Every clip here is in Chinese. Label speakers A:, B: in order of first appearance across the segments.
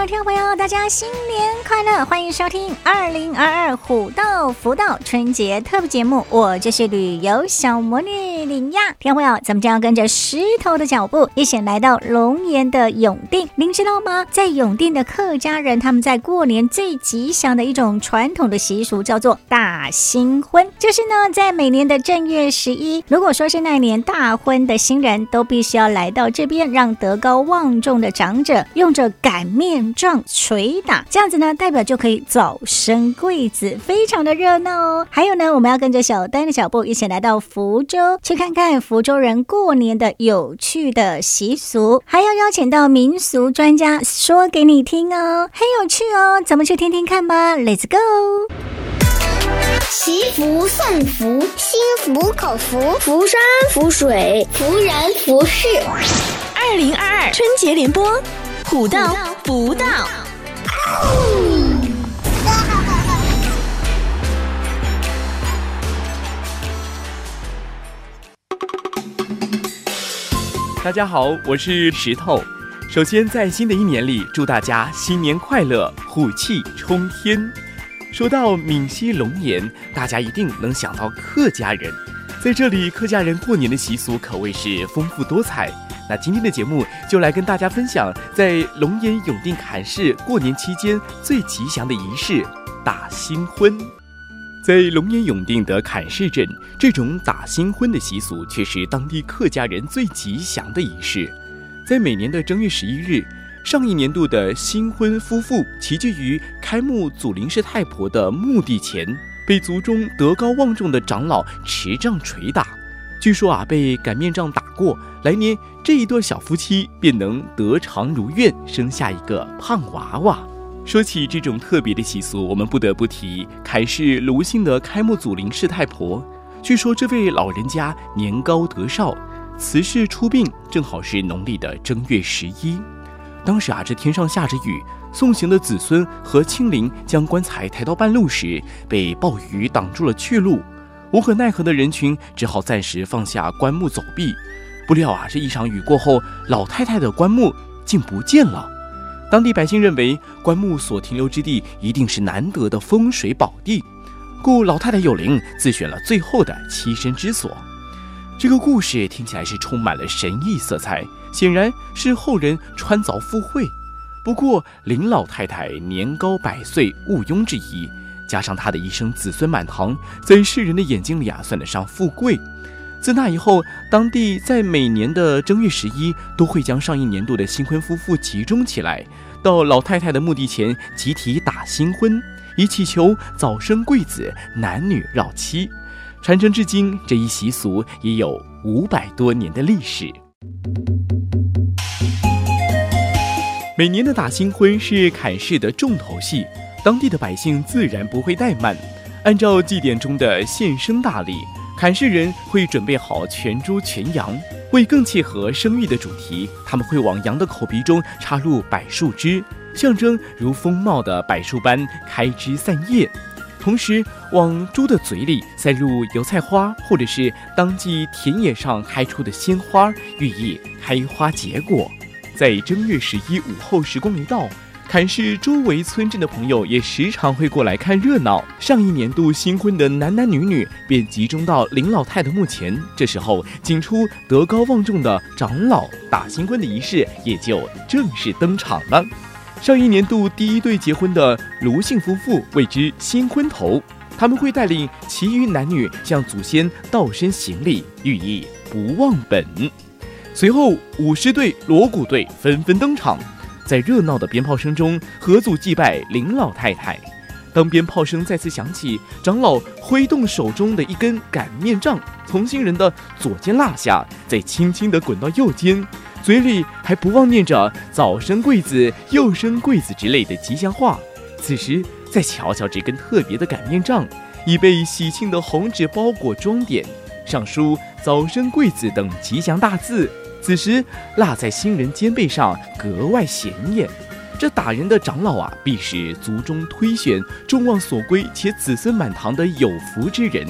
A: 所有听众朋友，大家新年快乐！欢迎收听二零二二虎道福道春节特别节目，我就是旅游小魔女林亚。听众朋友，咱们将要跟着石头的脚步，一起来到龙岩的永定。您知道吗？在永定的客家人，他们在过年最吉祥的一种传统的习俗，叫做大打新婚。就是呢，在每年的正月十一，如果说是那年大婚的新人，都必须要来到这边，让德高望重的长者用着擀面。杖捶打，这样子呢，代表就可以早生贵子，非常的热闹哦。还有呢，我们要跟着小丹的脚步，一起来到福州，去看看福州人过年的有趣的习俗，还要邀请到民俗专家说给你听哦，很有趣哦。咱们去听听看吧，Let's go！
B: 祈福送福，心服口服，福山福水，福人福事。
C: 二零二二春节联播。虎到福到，
D: 大家好，我是石头。首先，在新的一年里，祝大家新年快乐，虎气冲天。说到闽西龙岩，大家一定能想到客家人。在这里，客家人过年的习俗可谓是丰富多彩。那今天的节目就来跟大家分享，在龙岩永定坎市过年期间最吉祥的仪式——打新婚。在龙岩永定的坎市镇，这种打新婚的习俗却是当地客家人最吉祥的仪式。在每年的正月十一日，上一年度的新婚夫妇齐聚于开墓祖灵氏太婆的墓地前，被族中德高望重的长老持杖捶打。据说啊，被擀面杖打过，来年这一对小夫妻便能得偿如愿，生下一个胖娃娃。说起这种特别的习俗，我们不得不提凯氏卢姓的开墓祖灵氏太婆。据说这位老人家年高德少，辞世出殡正好是农历的正月十一。当时啊，这天上下着雨，送行的子孙和亲邻将棺材抬到半路时，被暴雨挡住了去路。无可奈何的人群只好暂时放下棺木走避，不料啊，这一场雨过后，老太太的棺木竟不见了。当地百姓认为棺木所停留之地一定是难得的风水宝地，故老太太有灵，自选了最后的栖身之所。这个故事听起来是充满了神异色彩，显然是后人穿凿附会。不过林老太太年高百岁，毋庸置疑。加上她的一生子孙满堂，在世人的眼睛里啊，算得上富贵。自那以后，当地在每年的正月十一，都会将上一年度的新婚夫妇集中起来，到老太太的墓地前集体打新婚，以祈求早生贵子、男女绕妻。传承至今，这一习俗已有五百多年的历史。每年的打新婚是崁市的重头戏。当地的百姓自然不会怠慢，按照祭典中的献生大礼，崁市人会准备好全猪全羊。为更切合生育的主题，他们会往羊的口鼻中插入柏树枝，象征如丰茂的柏树般开枝散叶；同时，往猪的嘴里塞入油菜花，或者是当季田野上开出的鲜花，寓意开花结果。在正月十一午后时光一到。崁市周围村镇的朋友也时常会过来看热闹。上一年度新婚的男男女女便集中到林老太的墓前，这时候请出德高望重的长老打新婚的仪式也就正式登场了。上一年度第一对结婚的卢姓夫妇谓之新婚头，他们会带领其余男女向祖先道身行礼，寓意不忘本。随后舞狮队、锣鼓队纷纷登场。在热闹的鞭炮声中，合组祭拜林老太太。当鞭炮声再次响起，长老挥动手中的一根擀面杖，从新人的左肩落下，再轻轻地滚到右肩，嘴里还不忘念着“早生贵子，又生贵子”之类的吉祥话。此时，再瞧瞧这根特别的擀面杖，已被喜庆的红纸包裹装点，上书“早生贵子”等吉祥大字。此时落在新人肩背上格外显眼。这打人的长老啊，必是族中推选、众望所归且子孙满堂的有福之人。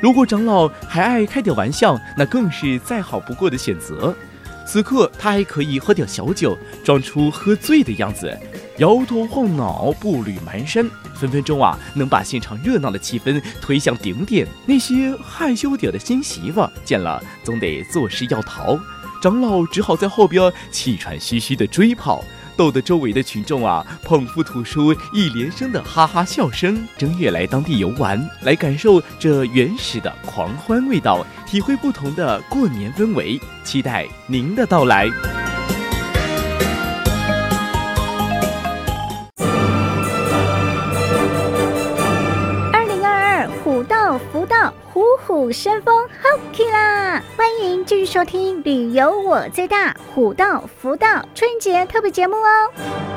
D: 如果长老还爱开点玩笑，那更是再好不过的选择。此刻他还可以喝点小酒，装出喝醉的样子，摇头晃脑，步履蹒跚，分分钟啊能把现场热闹的气氛推向顶点。那些害羞点的新媳妇见了，总得作势要逃，长老只好在后边气喘吁吁地追跑。逗得周围的群众啊，捧腹吐出一连声的哈哈笑声。正月来当地游玩，来感受这原始的狂欢味道，体会不同的过年氛围，期待您的到来。
A: 虎生风，好气啦！欢迎继续收听《旅游我最大》虎道福道春节特别节目哦。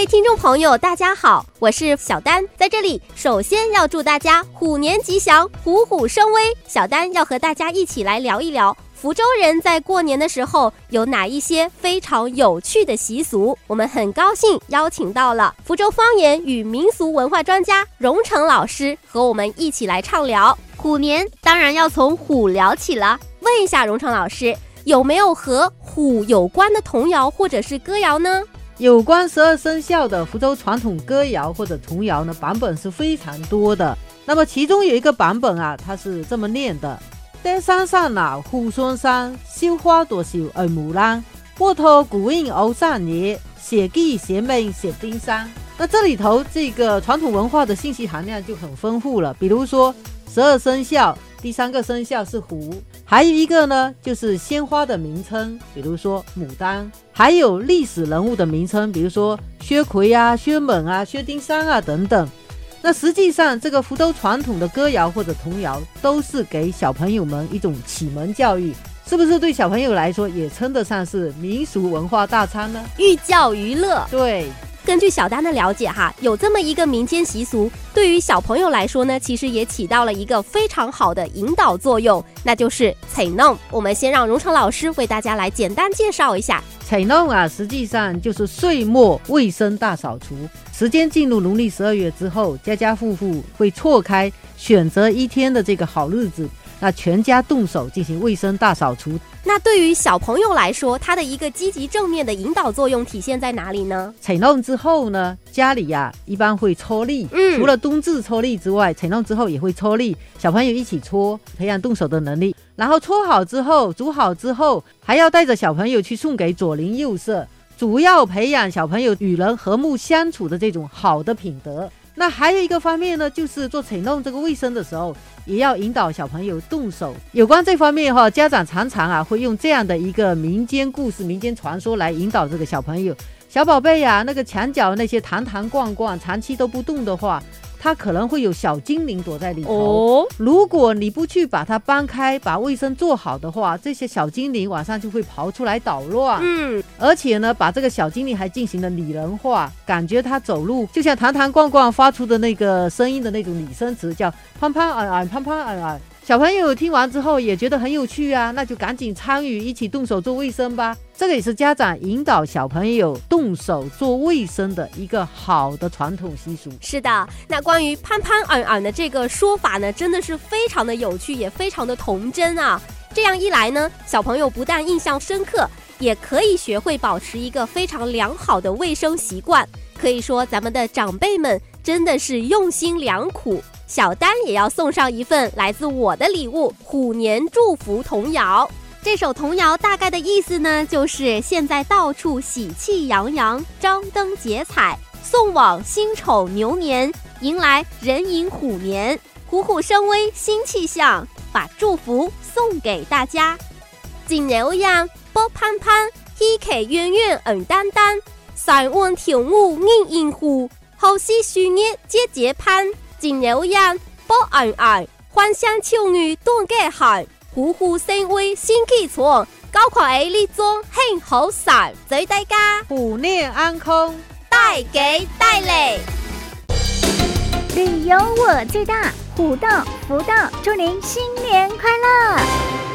E: 位听众朋友，大家好，我是小丹，在这里首先要祝大家虎年吉祥，虎虎生威。小丹要和大家一起来聊一聊。福州人在过年的时候有哪一些非常有趣的习俗？我们很高兴邀请到了福州方言与民俗文化专家荣成老师和我们一起来畅聊。虎年当然要从虎聊起了，问一下荣成老师，有没有和虎有关的童谣或者是歌谣呢？
F: 有关十二生肖的福州传统歌谣或者童谣呢，版本是非常多的。那么其中有一个版本啊，它是这么念的。在山上老，虎双山，绣花多少二木兰，波涛古印欧三年，写记写美写丁山。那这里头这个传统文化的信息含量就很丰富了。比如说十二生肖，第三个生肖是虎，还有一个呢就是鲜花的名称，比如说牡丹，还有历史人物的名称，比如说薛奎啊、薛猛啊、薛丁山啊等等。那实际上，这个福州传统的歌谣或者童谣，都是给小朋友们一种启蒙教育，是不是对小朋友来说也称得上是民俗文化大餐呢？
E: 寓教于乐。
F: 对，
E: 根据小丹的了解哈，有这么一个民间习俗，对于小朋友来说呢，其实也起到了一个非常好的引导作用，那就是彩弄。我们先让荣成老师为大家来简单介绍一下。
F: 彩弄啊，实际上就是岁末卫生大扫除。时间进入农历十二月之后，家家户户会错开选择一天的这个好日子，那全家动手进行卫生大扫除。
E: 那对于小朋友来说，他的一个积极正面的引导作用体现在哪里呢？
F: 采弄之后呢，家里呀、啊、一般会搓粒，嗯，除了冬至搓粒之外，采弄之后也会搓粒，小朋友一起搓，培养动手的能力。然后搓好之后，煮好之后，还要带着小朋友去送给左邻右舍。主要培养小朋友与人和睦相处的这种好的品德。那还有一个方面呢，就是做彩弄这个卫生的时候，也要引导小朋友动手。有关这方面哈，家长常常啊会用这样的一个民间故事、民间传说来引导这个小朋友。小宝贝呀，那个墙角那些弹弹逛逛，长期都不动的话。它可能会有小精灵躲在里头。哦，如果你不去把它搬开，把卫生做好的话，这些小精灵晚上就会跑出来捣乱。嗯，而且呢，把这个小精灵还进行了拟人化，感觉它走路就像弹弹逛逛发出的那个声音的那种拟声词，叫潘潘啊啊，潘潘啊啊。小朋友听完之后也觉得很有趣啊，那就赶紧参与，一起动手做卫生吧。这个也是家长引导小朋友动手做卫生的一个好的传统习俗。
E: 是的，那关于潘潘尔尔的这个说法呢，真的是非常的有趣，也非常的童真啊。这样一来呢，小朋友不但印象深刻，也可以学会保持一个非常良好的卫生习惯。可以说，咱们的长辈们真的是用心良苦。小丹也要送上一份来自我的礼物——虎年祝福童谣。这首童谣大概的意思呢，就是现在到处喜气洋洋，张灯结彩，送往辛丑牛年，迎来壬寅虎年，虎虎生威新气象，把祝福送给大家。金牛羊波潘潘，喜气圆圆耳单单，三万天舞迎迎虎，好事鼠年节节攀。金牛羊保安安，欢声笑语多个好，虎虎生威新气象，高考 A 力中很好耍，祝大家
F: 虎年安康，
E: 大吉大利。
A: 旅游我最大，虎到福到，祝您新年快乐。